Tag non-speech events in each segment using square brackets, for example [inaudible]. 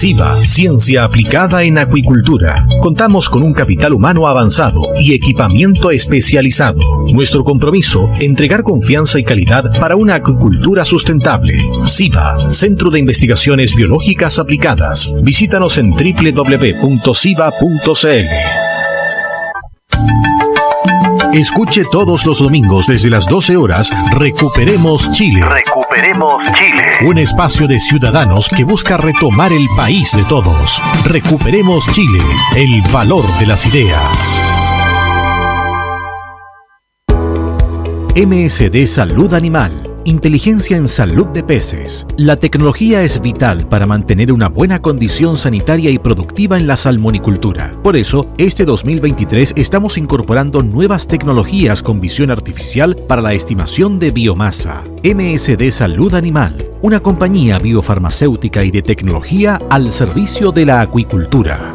SIVA, Ciencia Aplicada en Acuicultura. Contamos con un capital humano avanzado y equipamiento especializado. Nuestro compromiso, entregar confianza y calidad para una acuicultura sustentable. SIVA, Centro de Investigaciones Biológicas Aplicadas. Visítanos en www.siva.cl. Escuche todos los domingos desde las 12 horas Recuperemos Chile. Recuperemos Chile. Un espacio de ciudadanos que busca retomar el país de todos. Recuperemos Chile, el valor de las ideas. MSD Salud Animal Inteligencia en salud de peces. La tecnología es vital para mantener una buena condición sanitaria y productiva en la salmonicultura. Por eso, este 2023 estamos incorporando nuevas tecnologías con visión artificial para la estimación de biomasa. MSD Salud Animal, una compañía biofarmacéutica y de tecnología al servicio de la acuicultura.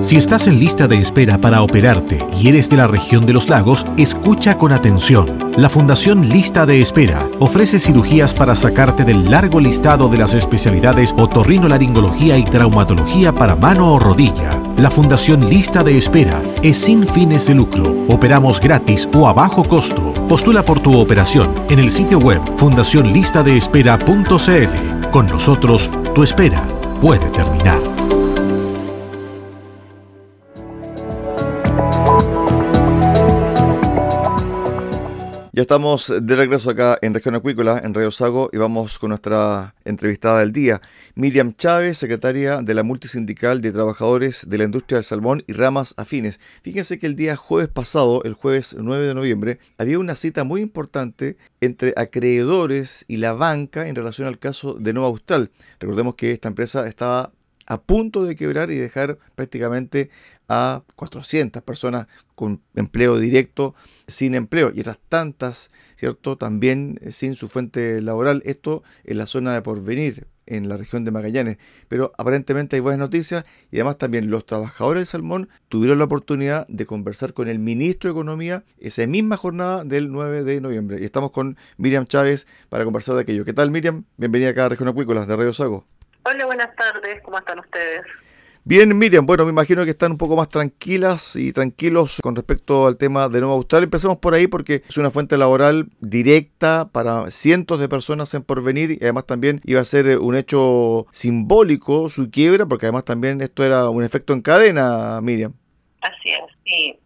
Si estás en lista de espera para operarte y eres de la región de los lagos, escucha con atención. La Fundación Lista de Espera ofrece cirugías para sacarte del largo listado de las especialidades otorrinolaringología y traumatología para mano o rodilla. La Fundación Lista de Espera es sin fines de lucro. Operamos gratis o a bajo costo. Postula por tu operación en el sitio web fundacionlistadeespera.cl. Con nosotros, tu espera puede terminar. Ya estamos de regreso acá en Región Acuícola, en Radio Sago, y vamos con nuestra entrevistada del día, Miriam Chávez, secretaria de la Multisindical de Trabajadores de la Industria del Salmón y Ramas Afines. Fíjense que el día jueves pasado, el jueves 9 de noviembre, había una cita muy importante entre acreedores y la banca en relación al caso de Nova Austral. Recordemos que esta empresa estaba a punto de quebrar y dejar prácticamente a 400 personas con empleo directo sin empleo y otras tantas, ¿cierto? También eh, sin su fuente laboral. Esto en la zona de Porvenir, en la región de Magallanes. Pero aparentemente hay buenas noticias y además también los trabajadores del salmón tuvieron la oportunidad de conversar con el ministro de Economía esa misma jornada del 9 de noviembre. Y estamos con Miriam Chávez para conversar de aquello. ¿Qué tal Miriam? Bienvenida acá a Región Acuícola de Radio Sago. Hola, buenas tardes. ¿Cómo están ustedes? Bien, Miriam, bueno, me imagino que están un poco más tranquilas y tranquilos con respecto al tema de Nueva Austral. Empecemos por ahí porque es una fuente laboral directa para cientos de personas en porvenir y además también iba a ser un hecho simbólico su quiebra porque además también esto era un efecto en cadena, Miriam. Así es, sí.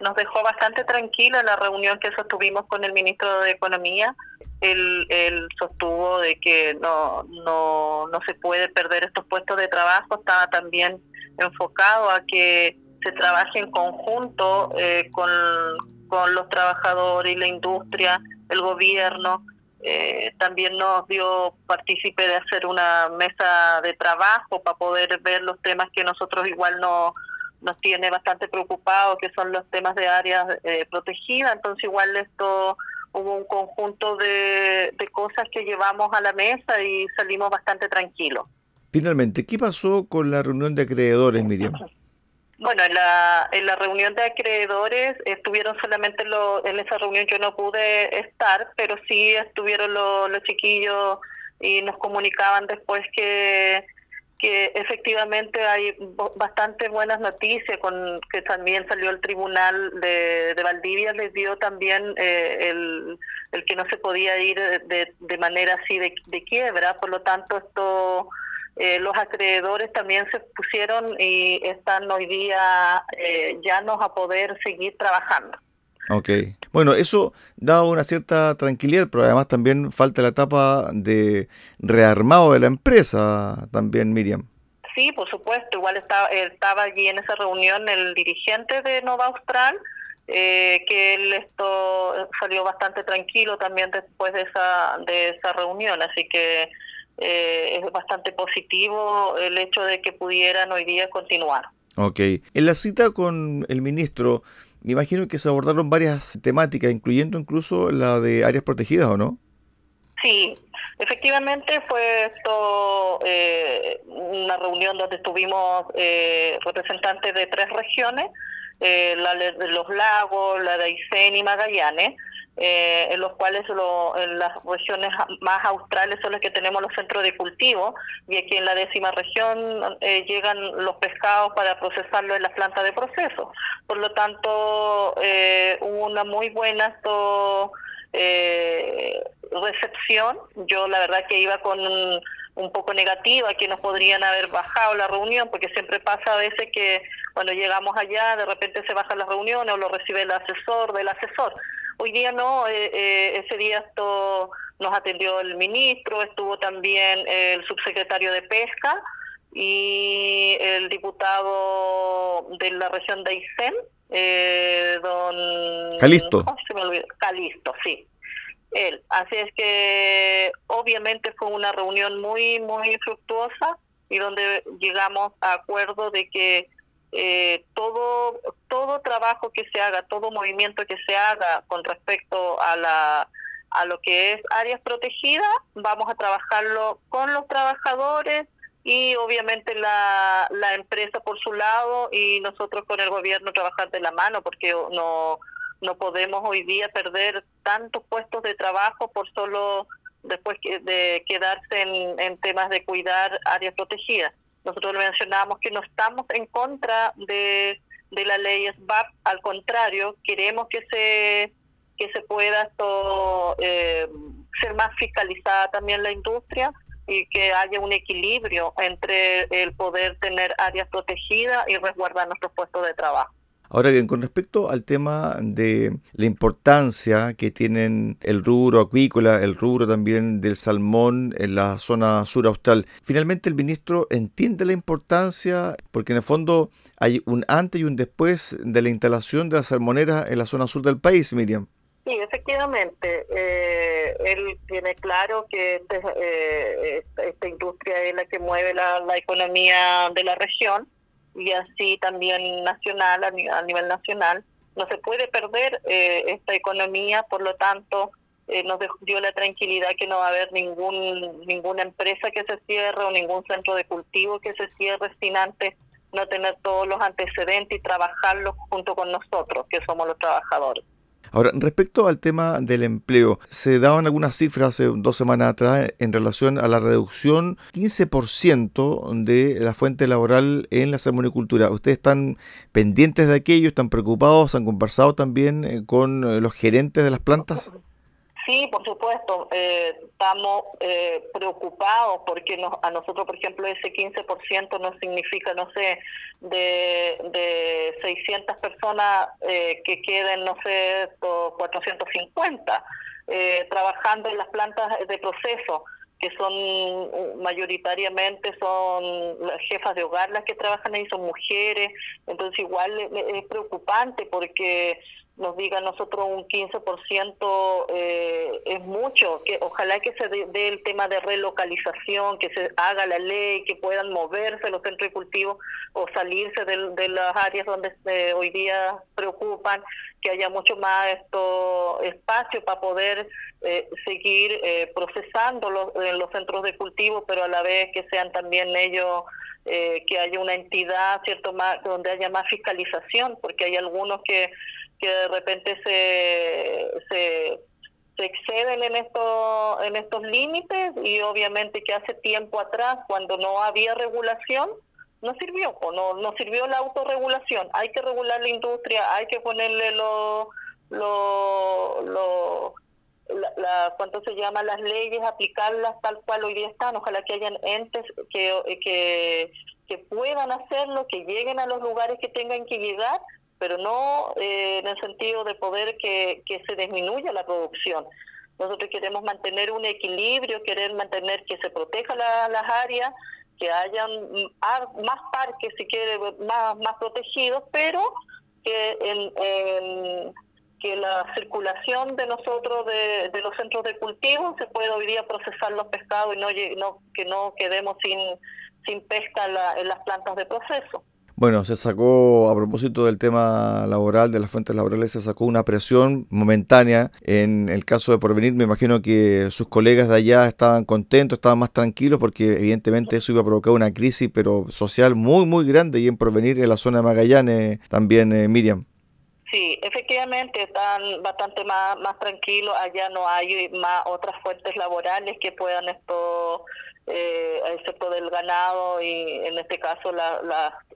Nos dejó bastante tranquila la reunión que sostuvimos con el ministro de Economía él, él sostuvo de que no, no, no se puede perder estos puestos de trabajo, estaba también enfocado a que se trabaje en conjunto eh, con, con los trabajadores y la industria, el gobierno. Eh, también nos dio partícipe de hacer una mesa de trabajo para poder ver los temas que nosotros igual no, nos tiene bastante preocupados, que son los temas de áreas eh, protegidas. Entonces igual esto hubo un conjunto de, de cosas que llevamos a la mesa y salimos bastante tranquilos. Finalmente, ¿qué pasó con la reunión de acreedores, Miriam? [clears throat] Bueno, en la, en la reunión de acreedores estuvieron solamente los, en esa reunión yo no pude estar, pero sí estuvieron los, los chiquillos y nos comunicaban después que que efectivamente hay bastante buenas noticias, con que también salió el tribunal de, de Valdivia, les dio también eh, el, el, que no se podía ir de, de manera así de, de, quiebra, por lo tanto esto eh, los acreedores también se pusieron y están hoy día eh, llanos a poder seguir trabajando. Ok. Bueno, eso da una cierta tranquilidad, pero además también falta la etapa de rearmado de la empresa también, Miriam. Sí, por supuesto. Igual estaba, estaba allí en esa reunión el dirigente de Nova Austral, eh, que él esto salió bastante tranquilo también después de esa, de esa reunión. Así que eh, es bastante positivo el hecho de que pudieran hoy día continuar. Ok. En la cita con el ministro, me imagino que se abordaron varias temáticas, incluyendo incluso la de áreas protegidas, ¿o no? Sí, efectivamente fue esto eh, una reunión donde estuvimos eh, representantes de tres regiones, eh, la de los lagos, la de Aysén y Magallanes, eh, en los cuales en las regiones más australes son las que tenemos los centros de cultivo y aquí en la décima región eh, llegan los pescados para procesarlo en las plantas de proceso. Por lo tanto, eh, hubo una muy buena recepción. Yo la verdad que iba con un, poco negativa, que nos podrían haber bajado la reunión, porque siempre pasa a veces que cuando llegamos allá de repente se baja la reunión o lo recibe el asesor del asesor. Hoy día no, eh, eh, ese día esto nos atendió el ministro, estuvo también el subsecretario de Pesca y el diputado de la región de Aysén, eh, don... Calisto. Calisto, sí. Él. Así es que obviamente fue una reunión muy, muy fructuosa y donde llegamos a acuerdo de que eh, todo todo trabajo que se haga, todo movimiento que se haga con respecto a la a lo que es áreas protegidas, vamos a trabajarlo con los trabajadores y obviamente la, la empresa por su lado y nosotros con el gobierno trabajar de la mano porque no no podemos hoy día perder tantos puestos de trabajo por solo después de quedarse en, en temas de cuidar áreas protegidas. Nosotros mencionamos que no estamos en contra de, de la ley SBAP, al contrario, queremos que se que se pueda eh, ser más fiscalizada también la industria y que haya un equilibrio entre el poder tener áreas protegidas y resguardar nuestros puestos de trabajo. Ahora bien, con respecto al tema de la importancia que tienen el rubro acuícola, el rubro también del salmón en la zona sur austral, finalmente el ministro entiende la importancia porque en el fondo hay un antes y un después de la instalación de la salmonera en la zona sur del país, Miriam. Sí, efectivamente. Eh, él tiene claro que este, eh, esta industria es la que mueve la economía de la región y así también nacional, a nivel, nacional. No se puede perder eh, esta economía, por lo tanto, eh, nos dio la tranquilidad que no va a haber ningún ninguna empresa que se cierre o ningún centro de cultivo que se cierre sin antes no tener todos los antecedentes y trabajarlos junto con nosotros, que somos los trabajadores. Ahora, respecto al tema del empleo, se daban algunas cifras hace dos semanas atrás en relación a la reducción 15% de la fuente laboral en la salmonicultura. ¿Ustedes están pendientes de aquello? ¿Están preocupados? ¿Han conversado también eh, con eh, los gerentes de las plantas? Sí, por supuesto. Eh, estamos eh, preocupados porque a nosotros, por ejemplo, ese 15% no significa, no sé, de, de 600 personas eh, que queden, no sé, 450 trabajando en las plantas de proceso que son mayoritariamente son las jefas de hogar las que trabajan ahí, son mujeres, entonces igual es preocupante porque nos diga nosotros un 15% eh, es mucho, que ojalá que se dé el tema de relocalización, que se haga la ley, que puedan moverse los centros de cultivo o salirse de, las áreas donde hoy día preocupan, que haya mucho más esto espacio para poder eh, seguir eh, procesando los, en los centros de cultivo, pero a la vez que sean también ellos eh, que haya una entidad, ¿cierto?, donde haya más fiscalización, porque hay algunos que que de repente se, se, exceden en estos, en estos límites y obviamente que hace tiempo atrás, cuando no había regulación, no sirvió, no, no sirvió la autorregulación. Hay que regular la industria, hay que ponerle lo, lo, lo la, ¿cuánto se llama? Las leyes, aplicarlas tal cual hoy día están. Ojalá que hayan entes que, que, que puedan hacerlo, que lleguen a los lugares que tengan que llegar pero no eh, en el sentido de poder que, que se disminuya la producción. Nosotros queremos mantener un equilibrio, querer mantener que se proteja las áreas, que hayan más parques, si quiere, más, más protegidos, pero que en, que la circulación de nosotros de, de, los centros de cultivo se pueda hoy día procesar los pescados y no, no que no quedemos sin, sin pesca en las plantas de proceso. Bueno, se sacó, a propósito del tema laboral, de las fuentes laborales, se sacó una presión momentánea. En el caso de Porvenir, me imagino que sus colegas de allá estaban contentos, estaban más tranquilos, porque evidentemente eso iba a provocar una crisis, pero social muy, muy grande, y en Porvenir, en la zona de Magallanes, también, eh, Miriam. Sí, efectivamente están bastante más, más tranquilos. Allá no hay más otras fuentes laborales que puedan esto eh, excepto del ganado y en este caso la,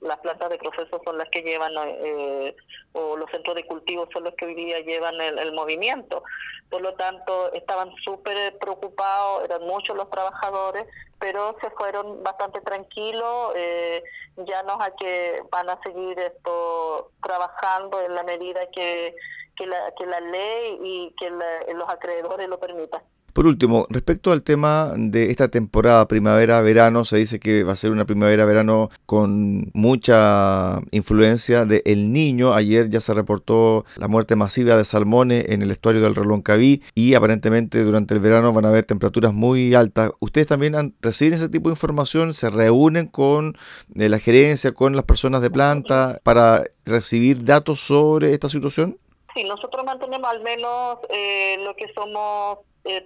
las plantas de proceso son las que llevan eh, o los centros de cultivo son los que hoy día llevan el, movimiento. Por lo tanto, estaban súper preocupados, eran muchos los trabajadores, pero se fueron bastante tranquilos, eh, ya no a que van a seguir esto trabajando en la medida que, que, la, que la ley y que los acreedores lo permitan. Por último, respecto al tema de esta temporada primavera-verano, se dice que va a ser una primavera-verano con mucha influencia de El Niño. Ayer ya se reportó la muerte masiva de salmones en el estuario del Reloncaví y aparentemente durante el verano van a haber temperaturas muy altas. ¿Ustedes también reciben ese tipo de información? ¿Se reúnen con eh, la gerencia, con las personas de planta para recibir datos sobre esta situación? Sí, nosotros mantenemos al menos eh, lo que somos eh,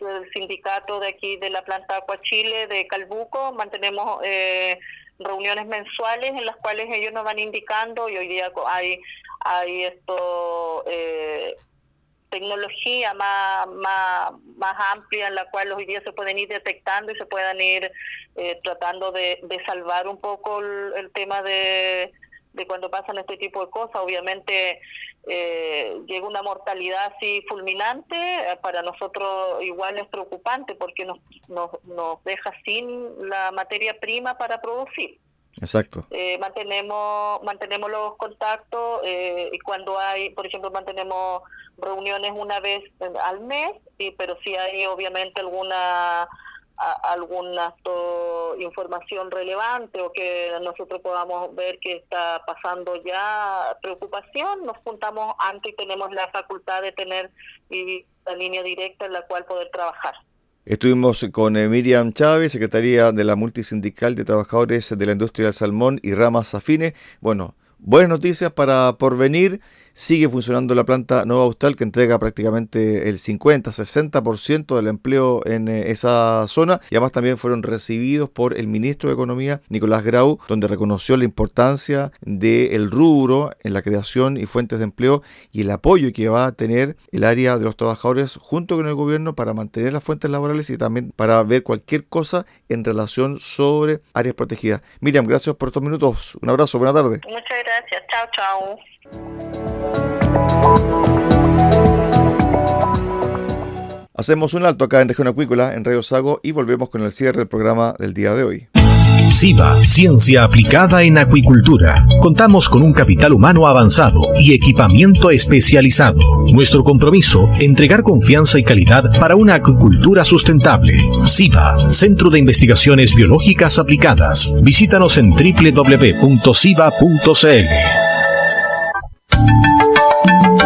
del sindicato de aquí de la planta Chile de Calbuco. Mantenemos eh, reuniones mensuales en las cuales ellos nos van indicando y hoy día hay, hay esto... Eh, tecnología más, más, más amplia en la cual hoy día se pueden ir detectando y se puedan ir eh, tratando de, de salvar un poco el tema de, de cuando pasan este tipo de cosas. Obviamente eh, llega una mortalidad así fulminante, eh, para nosotros igual es preocupante porque nos, nos, nos deja sin la materia prima para producir. Exacto. Eh, mantenemos mantenemos los contactos eh, y cuando hay, por ejemplo, mantenemos reuniones una vez al mes, y, pero si hay obviamente alguna alguna información relevante o que nosotros podamos ver que está pasando ya preocupación, nos juntamos antes y tenemos la facultad de tener la línea directa en la cual poder trabajar. Estuvimos con eh, Miriam Chávez, secretaria de la Multisindical de Trabajadores de la Industria del Salmón y Ramas Afines. Bueno, buenas noticias para Porvenir. Sigue funcionando la planta Nueva Austral que entrega prácticamente el 50-60% del empleo en eh, esa zona y además también fueron recibidos por el ministro de Economía Nicolás Grau donde reconoció la importancia del rubro en la creación y fuentes de empleo y el apoyo que va a tener el área de los trabajadores junto con el gobierno para mantener las fuentes laborales y también para ver cualquier cosa en relación sobre áreas protegidas. Miriam, gracias por estos minutos. Un abrazo, buena tarde. Muchas gracias. Chao, chao. Hacemos un alto acá en Región Acuícola, en Radio Sago, y volvemos con el cierre del programa del día de hoy. SIVA, Ciencia Aplicada en Acuicultura. Contamos con un capital humano avanzado y equipamiento especializado. Nuestro compromiso, entregar confianza y calidad para una acuicultura sustentable. SIVA, Centro de Investigaciones Biológicas Aplicadas. Visítanos en www.siva.cl.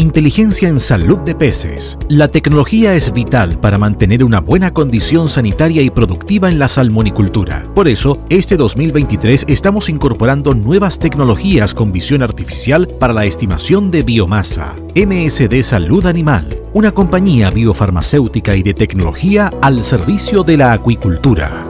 Inteligencia en salud de peces. La tecnología es vital para mantener una buena condición sanitaria y productiva en la salmonicultura. Por eso, este 2023 estamos incorporando nuevas tecnologías con visión artificial para la estimación de biomasa. MSD Salud Animal, una compañía biofarmacéutica y de tecnología al servicio de la acuicultura.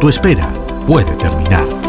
tu espera puede terminar.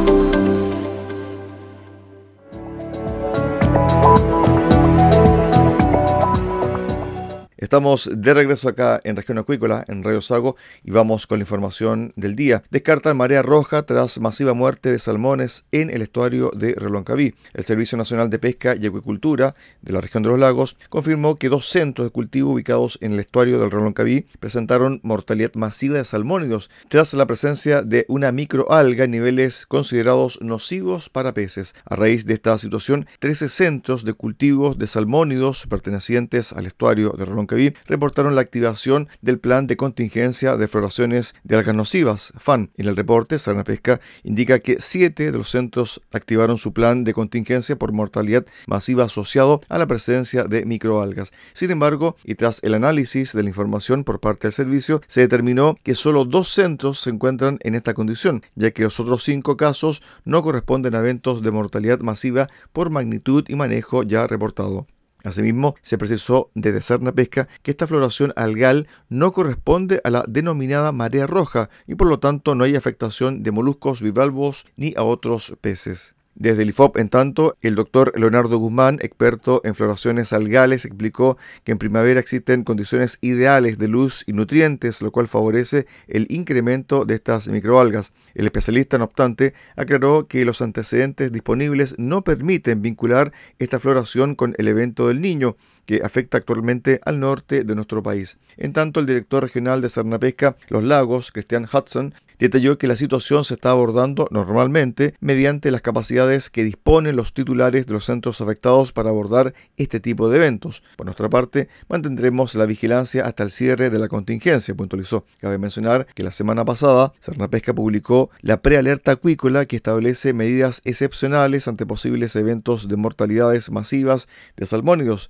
Estamos de regreso acá en Región Acuícola, en Radio Sago, y vamos con la información del día. Descartan marea roja tras masiva muerte de salmones en el estuario de Reloncaví. El Servicio Nacional de Pesca y Acuicultura de la región de los lagos confirmó que dos centros de cultivo ubicados en el estuario del Reloncaví presentaron mortalidad masiva de salmónidos tras la presencia de una microalga en niveles considerados nocivos para peces. A raíz de esta situación, 13 centros de cultivos de salmónidos pertenecientes al estuario de Reloncaví reportaron la activación del plan de contingencia de floraciones de algas nocivas, FAN. En el reporte, Sarna Pesca indica que siete de los centros activaron su plan de contingencia por mortalidad masiva asociado a la presencia de microalgas. Sin embargo, y tras el análisis de la información por parte del servicio, se determinó que solo dos centros se encuentran en esta condición, ya que los otros cinco casos no corresponden a eventos de mortalidad masiva por magnitud y manejo ya reportado. Asimismo, se precisó desde Serna Pesca que esta floración algal no corresponde a la denominada marea roja y por lo tanto no hay afectación de moluscos bivalvos ni a otros peces. Desde el IFOP, en tanto, el doctor Leonardo Guzmán, experto en floraciones algales, explicó que en primavera existen condiciones ideales de luz y nutrientes, lo cual favorece el incremento de estas microalgas. El especialista, no obstante, aclaró que los antecedentes disponibles no permiten vincular esta floración con el evento del niño, que afecta actualmente al norte de nuestro país. En tanto, el director regional de Cernapesca Los Lagos, Christian Hudson, detalló que la situación se está abordando normalmente mediante las capacidades que disponen los titulares de los centros afectados para abordar este tipo de eventos. Por nuestra parte, mantendremos la vigilancia hasta el cierre de la contingencia, puntualizó. Cabe mencionar que la semana pasada, Cernapesca publicó la prealerta acuícola que establece medidas excepcionales ante posibles eventos de mortalidades masivas de salmónidos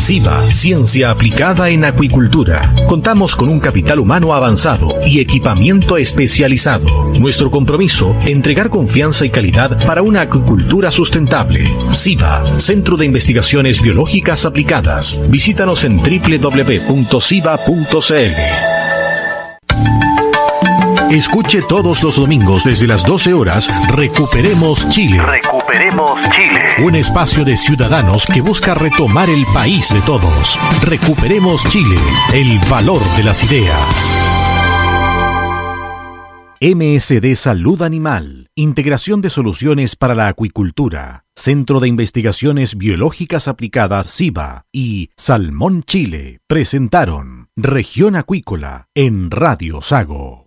SIVA, Ciencia Aplicada en Acuicultura. Contamos con un capital humano avanzado y equipamiento especializado. Nuestro compromiso, entregar confianza y calidad para una acuicultura sustentable. SIVA, Centro de Investigaciones Biológicas Aplicadas. Visítanos en www.siva.cl. Escuche todos los domingos desde las 12 horas Recuperemos Chile. Recuperemos Chile. Un espacio de ciudadanos que busca retomar el país de todos. Recuperemos Chile, el valor de las ideas. MSD Salud Animal, Integración de Soluciones para la Acuicultura, Centro de Investigaciones Biológicas Aplicadas SIBA y Salmón Chile presentaron Región Acuícola en Radio Sago.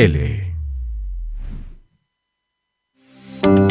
L.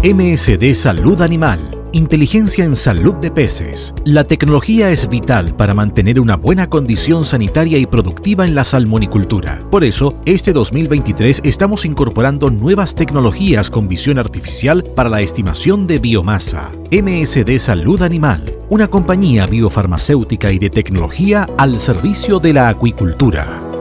MSD Salud Animal. Inteligencia en salud de peces. La tecnología es vital para mantener una buena condición sanitaria y productiva en la salmonicultura. Por eso, este 2023 estamos incorporando nuevas tecnologías con visión artificial para la estimación de biomasa. MSD Salud Animal, una compañía biofarmacéutica y de tecnología al servicio de la acuicultura.